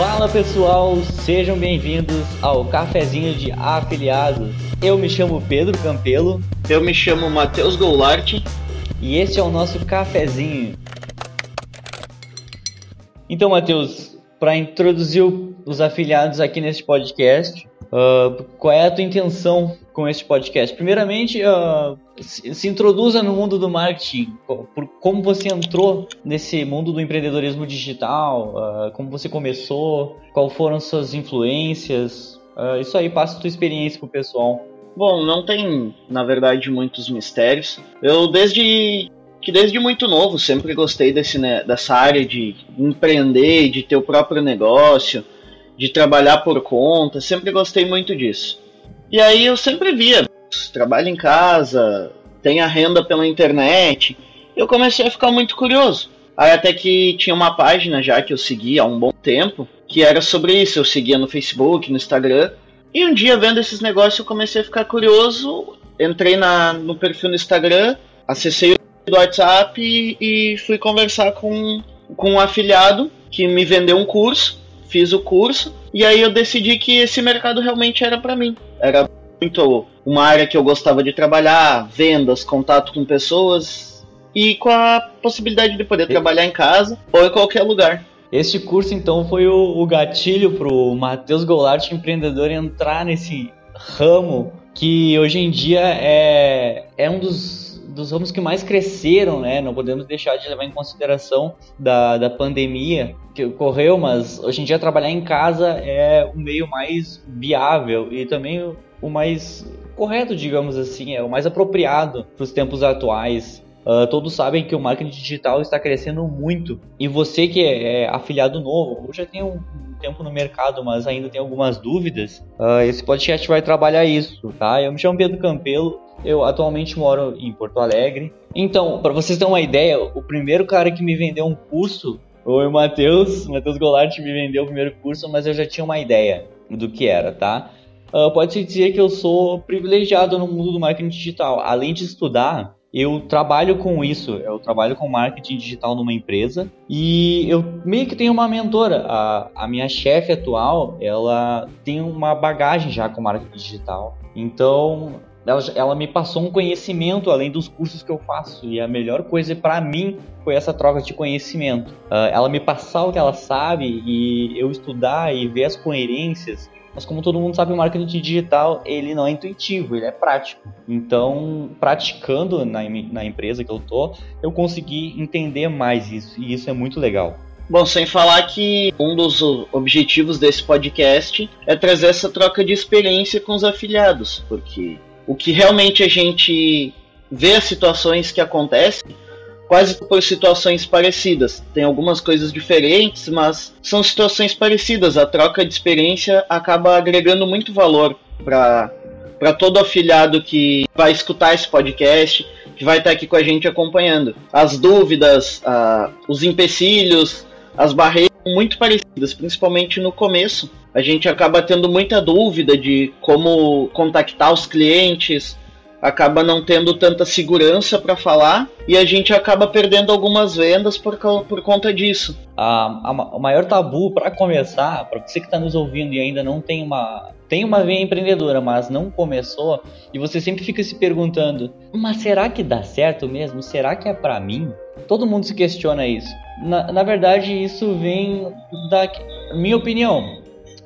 Fala pessoal, sejam bem-vindos ao Cafezinho de Afiliados. Eu me chamo Pedro Campelo. Eu me chamo Matheus Goulart. E este é o nosso cafezinho. Então, Matheus, para introduzir os afiliados aqui neste podcast, uh, qual é a tua intenção com este podcast? Primeiramente, uh, se, introduza no mundo do marketing, por como você entrou nesse mundo do empreendedorismo digital, uh, como você começou, quais foram suas influências, isso aí, passa a tua experiência pro pessoal. Bom, não tem, na verdade, muitos mistérios. Eu, desde que desde muito novo sempre gostei desse, né, dessa área de empreender, de ter o próprio negócio, de trabalhar por conta, sempre gostei muito disso. E aí eu sempre via, trabalho em casa, tem a renda pela internet, eu comecei a ficar muito curioso. Aí até que tinha uma página já que eu seguia há um bom tempo, que era sobre isso, eu seguia no Facebook, no Instagram, e um dia vendo esses negócios eu comecei a ficar curioso, entrei na, no perfil no Instagram, acessei o WhatsApp e, e fui conversar com, com um afiliado que me vendeu um curso fiz o curso e aí eu decidi que esse mercado realmente era para mim. Era muito uma área que eu gostava de trabalhar, vendas, contato com pessoas e com a possibilidade de poder trabalhar em casa ou em qualquer lugar. Este curso então foi o, o gatilho pro Matheus Goulart, empreendedor, entrar nesse ramo que hoje em dia é, é um dos dos ramos que mais cresceram, né? Não podemos deixar de levar em consideração da, da pandemia que ocorreu, mas hoje em dia trabalhar em casa é o meio mais viável e também o mais correto, digamos assim, é o mais apropriado para os tempos atuais. Uh, todos sabem que o marketing digital está crescendo muito e você que é, é afiliado novo, ou já tem um tempo no mercado, mas ainda tem algumas dúvidas, uh, esse podcast vai trabalhar isso, tá? Eu me chamo Pedro Campelo, eu atualmente moro em Porto Alegre. Então, para vocês terem uma ideia, o primeiro cara que me vendeu um curso foi o Matheus. Matheus Goulart me vendeu o primeiro curso, mas eu já tinha uma ideia do que era, tá? Uh, Pode-se dizer que eu sou privilegiado no mundo do marketing digital. Além de estudar, eu trabalho com isso, eu trabalho com marketing digital numa empresa e eu meio que tenho uma mentora. A, a minha chefe atual, ela tem uma bagagem já com marketing digital. Então, ela, ela me passou um conhecimento além dos cursos que eu faço e a melhor coisa para mim foi essa troca de conhecimento. Uh, ela me passar o que ela sabe e eu estudar e ver as coerências. Mas como todo mundo sabe, o marketing digital ele não é intuitivo, ele é prático. Então, praticando na, na empresa que eu tô, eu consegui entender mais isso e isso é muito legal. Bom, sem falar que um dos objetivos desse podcast é trazer essa troca de experiência com os afiliados, porque o que realmente a gente vê as situações que acontecem quase por situações parecidas. Tem algumas coisas diferentes, mas são situações parecidas. A troca de experiência acaba agregando muito valor para para todo afiliado que vai escutar esse podcast, que vai estar aqui com a gente acompanhando. As dúvidas, os empecilhos, as barreiras muito parecidas, principalmente no começo a gente acaba tendo muita dúvida de como contactar os clientes, acaba não tendo tanta segurança para falar e a gente acaba perdendo algumas vendas por, por conta disso. A, o maior tabu para começar, para você que está nos ouvindo e ainda não tem uma tem uma veia empreendedora, mas não começou e você sempre fica se perguntando, mas será que dá certo mesmo? Será que é para mim? Todo mundo se questiona isso. Na, na verdade, isso vem da minha opinião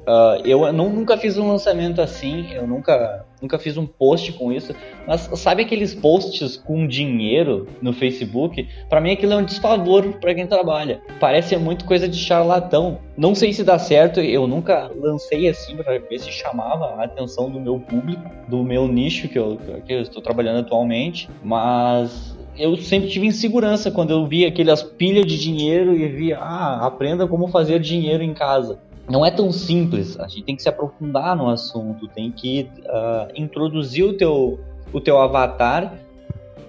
Uh, eu não, nunca fiz um lançamento assim, eu nunca, nunca fiz um post com isso, mas sabe aqueles posts com dinheiro no Facebook? Para mim aquilo é um desfavor para quem trabalha. Parece muito coisa de charlatão. Não sei se dá certo, eu nunca lancei assim para ver se chamava a atenção do meu público, do meu nicho que eu, que eu estou trabalhando atualmente, mas eu sempre tive insegurança quando eu via aquelas pilhas de dinheiro e via, ah, aprenda como fazer dinheiro em casa não é tão simples. A gente tem que se aprofundar no assunto, tem que uh, introduzir o teu, o teu avatar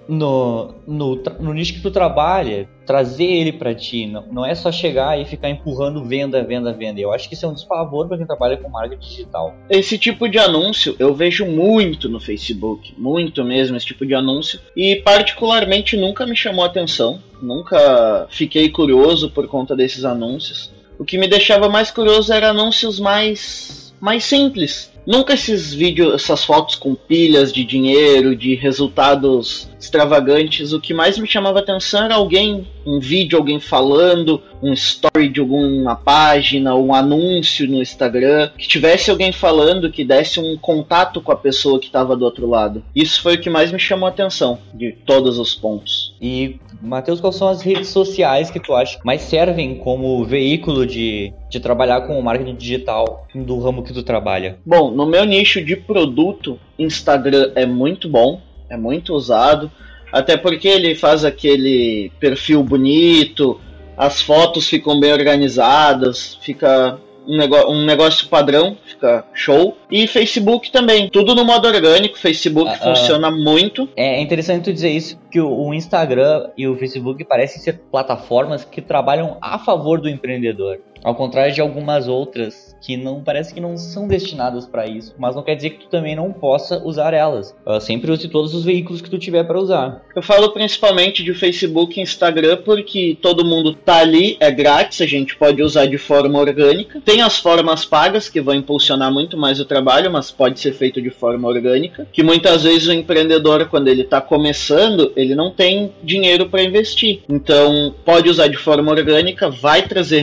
no, no, no nicho que tu trabalha, trazer ele para ti. Não, não é só chegar e ficar empurrando venda, venda, venda. Eu acho que isso é um desfavor para quem trabalha com marketing digital. Esse tipo de anúncio eu vejo muito no Facebook, muito mesmo esse tipo de anúncio. E particularmente nunca me chamou atenção, nunca fiquei curioso por conta desses anúncios. O que me deixava mais curioso era anúncios mais mais simples, Nunca esses vídeos, essas fotos com pilhas de dinheiro, de resultados extravagantes. O que mais me chamava atenção era alguém, um vídeo, alguém falando, um story de alguma página, um anúncio no Instagram, que tivesse alguém falando, que desse um contato com a pessoa que estava do outro lado. Isso foi o que mais me chamou a atenção de todos os pontos. E, Matheus, quais são as redes sociais que tu acha mais servem como veículo de, de trabalhar com o marketing digital do ramo que tu trabalha? Bom, no meu nicho de produto, Instagram é muito bom, é muito usado, até porque ele faz aquele perfil bonito, as fotos ficam bem organizadas, fica um, negócio, um negócio padrão, fica show. E Facebook também, tudo no modo orgânico, Facebook uh, funciona uh, muito. É interessante tu dizer isso, que o Instagram e o Facebook parecem ser plataformas que trabalham a favor do empreendedor. Ao contrário de algumas outras que não parece que não são destinadas para isso, mas não quer dizer que tu também não possa usar elas. Uh, sempre use todos os veículos que tu tiver para usar. Eu falo principalmente de Facebook e Instagram porque todo mundo tá ali, é grátis, a gente pode usar de forma orgânica. Tem as formas pagas que vão impulsionar muito mais o trabalho, mas pode ser feito de forma orgânica. Que muitas vezes o empreendedor, quando ele está começando, ele não tem dinheiro para investir. Então pode usar de forma orgânica, vai trazer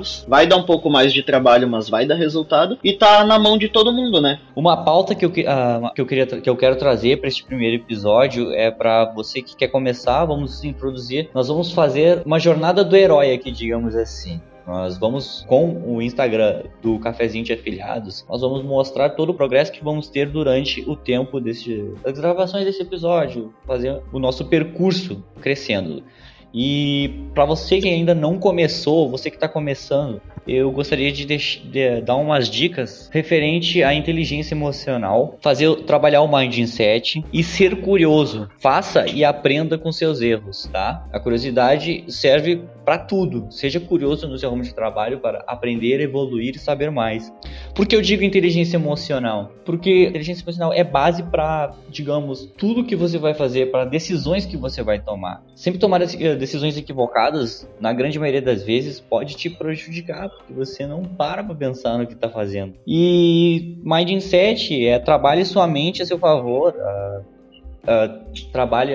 resultados, vai dar um pouco mais de trabalho, mas vai dar resultado e tá na mão de todo mundo, né? Uma pauta que eu, uh, que eu, queria, que eu quero trazer para este primeiro episódio é para você que quer começar, vamos introduzir, nós vamos fazer uma jornada do herói aqui, digamos assim. Nós vamos, com o Instagram do Cafezinho de Afiliados, nós vamos mostrar todo o progresso que vamos ter durante o tempo desse, das gravações desse episódio, fazer o nosso percurso crescendo. E para você que ainda não começou, você que está começando, eu gostaria de, de, dar umas dicas referente à inteligência emocional, fazer trabalhar o mindset e ser curioso. Faça e aprenda com seus erros, tá? A curiosidade serve para tudo. Seja curioso no seu ramo de trabalho para aprender, evoluir e saber mais. Por que eu digo inteligência emocional? Porque inteligência emocional é base para, digamos, tudo que você vai fazer, para decisões que você vai tomar. Sempre tomar eh, decisões equivocadas, na grande maioria das vezes, pode te prejudicar, porque você não para para pensar no que está fazendo. E mindset é trabalhe sua mente a seu favor. Uh, uh, trabalhe,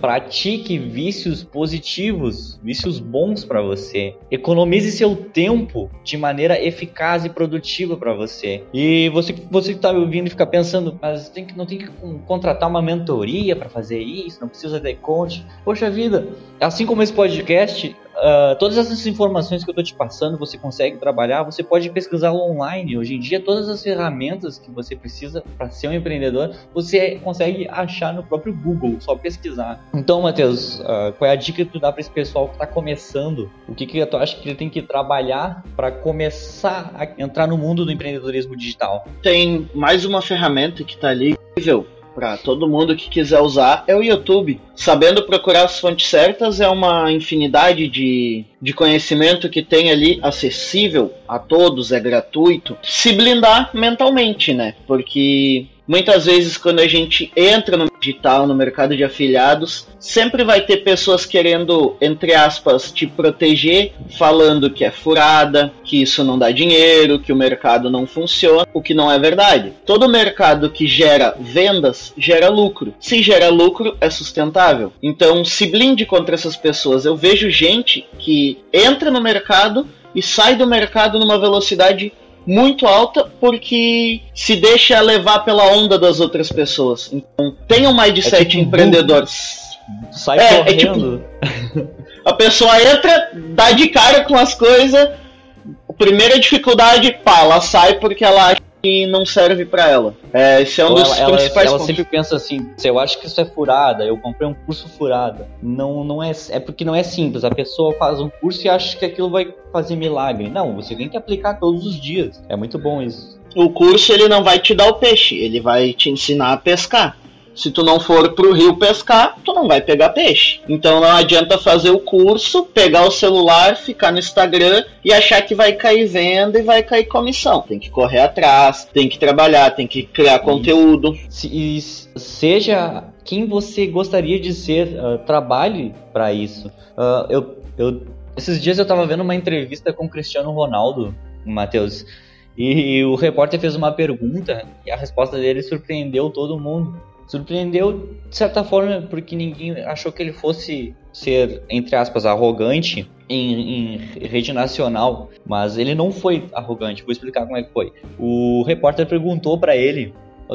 pratique vícios positivos, vícios bons para você. Economize seu tempo de maneira eficaz e produtiva para você. E você você que está ouvindo e fica pensando, mas tem que, não tem que contratar uma mentoria para fazer isso, não precisa de coach. Poxa vida, assim como esse podcast, Uh, todas essas informações que eu estou te passando, você consegue trabalhar, você pode pesquisar online. Hoje em dia, todas as ferramentas que você precisa para ser um empreendedor, você consegue achar no próprio Google, só pesquisar. Então, Matheus, uh, qual é a dica que tu dá para esse pessoal que está começando? O que, que tu acha que ele tem que trabalhar para começar a entrar no mundo do empreendedorismo digital? Tem mais uma ferramenta que está ali para todo mundo que quiser usar é o YouTube. Sabendo procurar as fontes certas é uma infinidade de, de conhecimento que tem ali acessível a todos, é gratuito. Se blindar mentalmente, né? Porque Muitas vezes, quando a gente entra no digital, no mercado de afiliados, sempre vai ter pessoas querendo, entre aspas, te proteger, falando que é furada, que isso não dá dinheiro, que o mercado não funciona, o que não é verdade. Todo mercado que gera vendas gera lucro. Se gera lucro, é sustentável. Então, se blinde contra essas pessoas. Eu vejo gente que entra no mercado e sai do mercado numa velocidade muito alta porque se deixa levar pela onda das outras pessoas. Então, tem um mindset é tipo empreendedor. Sai é, correndo. É tipo, a pessoa entra, dá de cara com as coisas. Primeira dificuldade, pá, ela sai porque ela acha que não serve para ela. É, esse é um dos ela, principais ela, ela sempre pensa assim, se eu acho que isso é furada, eu comprei um curso furada. Não, não é, é porque não é simples. A pessoa faz um curso e acha que aquilo vai fazer milagre. Não, você tem que aplicar todos os dias. É muito bom isso. O curso ele não vai te dar o peixe, ele vai te ensinar a pescar. Se tu não for pro rio pescar, tu não vai pegar peixe. Então não adianta fazer o curso, pegar o celular, ficar no Instagram e achar que vai cair venda e vai cair comissão. Tem que correr atrás, tem que trabalhar, tem que criar conteúdo. Se, seja quem você gostaria de ser, uh, trabalhe para isso. Uh, eu, eu Esses dias eu tava vendo uma entrevista com o Cristiano Ronaldo, Matheus, e o repórter fez uma pergunta e a resposta dele surpreendeu todo mundo. Surpreendeu de certa forma porque ninguém achou que ele fosse ser, entre aspas, arrogante em, em, rede nacional, mas ele não foi arrogante. Vou explicar como é que foi. O repórter perguntou para ele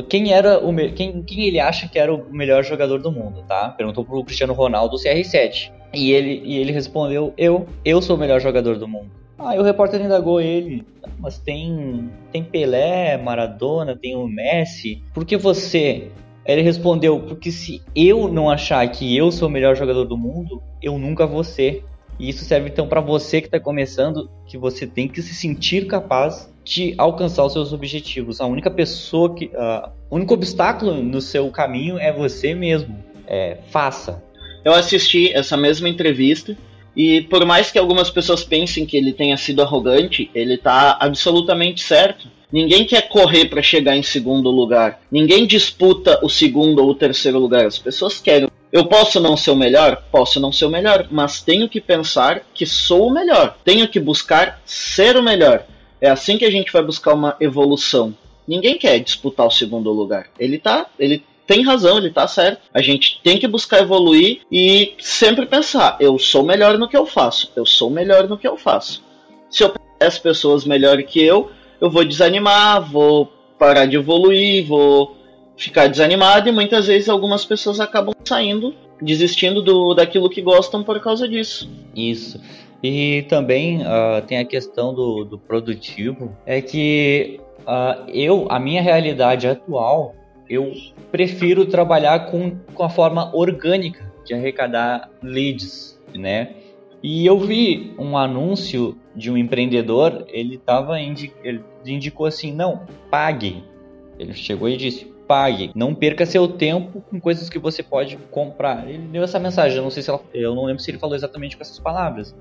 quem era o quem, quem ele acha que era o melhor jogador do mundo, tá? Perguntou pro Cristiano Ronaldo CR7 e ele e ele respondeu eu eu sou o melhor jogador do mundo. Aí o repórter indagou ele, mas tem tem Pelé, Maradona, tem o Messi. Por que você ele respondeu: Porque se eu não achar que eu sou o melhor jogador do mundo, eu nunca vou ser. E isso serve então para você que está começando, que você tem que se sentir capaz de alcançar os seus objetivos. A única pessoa que, uh, o único obstáculo no seu caminho é você mesmo. É, faça. Eu assisti essa mesma entrevista e por mais que algumas pessoas pensem que ele tenha sido arrogante, ele está absolutamente certo. Ninguém quer correr para chegar em segundo lugar. Ninguém disputa o segundo ou o terceiro lugar. As pessoas querem. Eu posso não ser o melhor? Posso não ser o melhor, mas tenho que pensar que sou o melhor. Tenho que buscar ser o melhor. É assim que a gente vai buscar uma evolução. Ninguém quer disputar o segundo lugar. Ele tá, ele tem razão, ele tá certo. A gente tem que buscar evoluir e sempre pensar: eu sou melhor no que eu faço. Eu sou melhor no que eu faço. Se eu as pessoas melhor que eu, eu vou desanimar, vou parar de evoluir, vou ficar desanimado e muitas vezes algumas pessoas acabam saindo, desistindo do, daquilo que gostam por causa disso. Isso. E também uh, tem a questão do, do produtivo, é que uh, eu, a minha realidade atual, eu prefiro trabalhar com, com a forma orgânica de arrecadar leads, né? E eu vi um anúncio de um empreendedor, ele tava indi ele indicou assim, não, pague. Ele chegou e disse, pague, não perca seu tempo com coisas que você pode comprar. Ele deu essa mensagem, eu não sei se ela, eu não lembro se ele falou exatamente com essas palavras,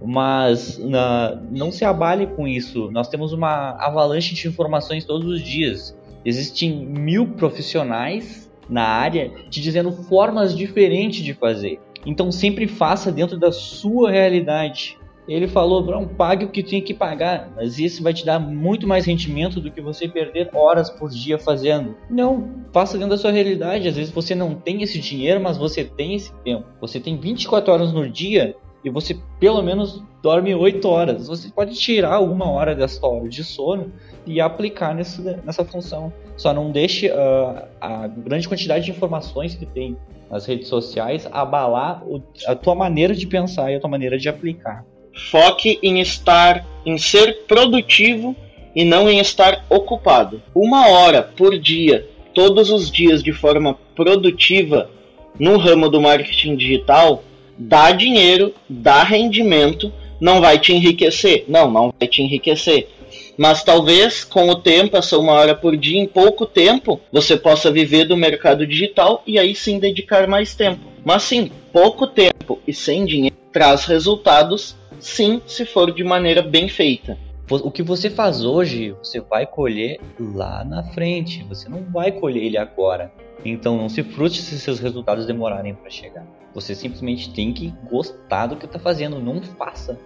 mas na, não se abale com isso. Nós temos uma avalanche de informações todos os dias. Existem mil profissionais na área te dizendo formas diferentes de fazer. Então sempre faça dentro da sua realidade. Ele falou, não, pague o que tem que pagar, mas isso vai te dar muito mais rendimento do que você perder horas por dia fazendo. Não, faça dentro da sua realidade. Às vezes você não tem esse dinheiro, mas você tem esse tempo. Você tem 24 horas no dia e você pelo menos dorme 8 horas. Você pode tirar alguma hora dessa hora de sono e aplicar nessa, nessa função. Só não deixe uh, a grande quantidade de informações que tem nas redes sociais abalar a tua maneira de pensar e a tua maneira de aplicar. Foque em estar, em ser produtivo e não em estar ocupado. Uma hora por dia, todos os dias de forma produtiva no ramo do marketing digital dá dinheiro, dá rendimento, não vai te enriquecer. Não, não vai te enriquecer mas talvez com o tempo, essa uma hora por dia, em pouco tempo, você possa viver do mercado digital e aí sim dedicar mais tempo. Mas sim, pouco tempo e sem dinheiro traz resultados, sim, se for de maneira bem feita. O que você faz hoje, você vai colher lá na frente. Você não vai colher ele agora. Então não se frustre se seus resultados demorarem para chegar. Você simplesmente tem que gostar do que está fazendo. Não faça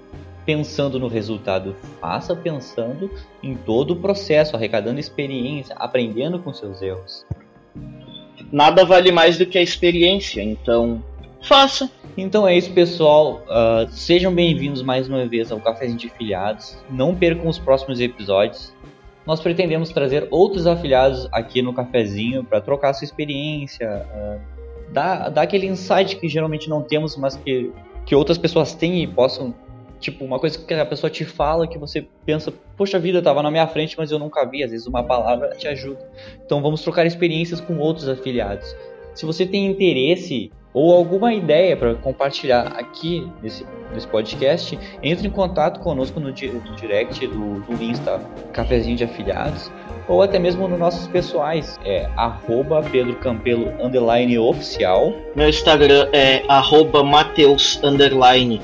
pensando no resultado, faça pensando em todo o processo, arrecadando experiência, aprendendo com seus erros. Nada vale mais do que a experiência, então faça. Então é isso, pessoal. Uh, sejam bem-vindos mais uma vez ao Cafézinho de Afiliados. Não percam os próximos episódios. Nós pretendemos trazer outros afiliados aqui no cafezinho para trocar sua experiência, uh, dar, dar aquele insight que geralmente não temos, mas que, que outras pessoas têm e possam Tipo, uma coisa que a pessoa te fala que você pensa, poxa vida, tava na minha frente, mas eu nunca vi. Às vezes uma palavra te ajuda. Então vamos trocar experiências com outros afiliados. Se você tem interesse ou alguma ideia para compartilhar aqui nesse, nesse podcast, entre em contato conosco no, no direct do, do Insta Cafezinho de Afiliados ou até mesmo nos nossos pessoais, é arroba Pedro Campelo oficial. Meu Instagram é arroba Mateus underline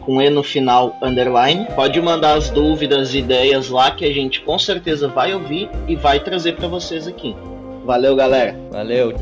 com E no final, underline. Pode mandar as dúvidas, ideias lá que a gente com certeza vai ouvir e vai trazer para vocês aqui. Valeu, galera. Valeu.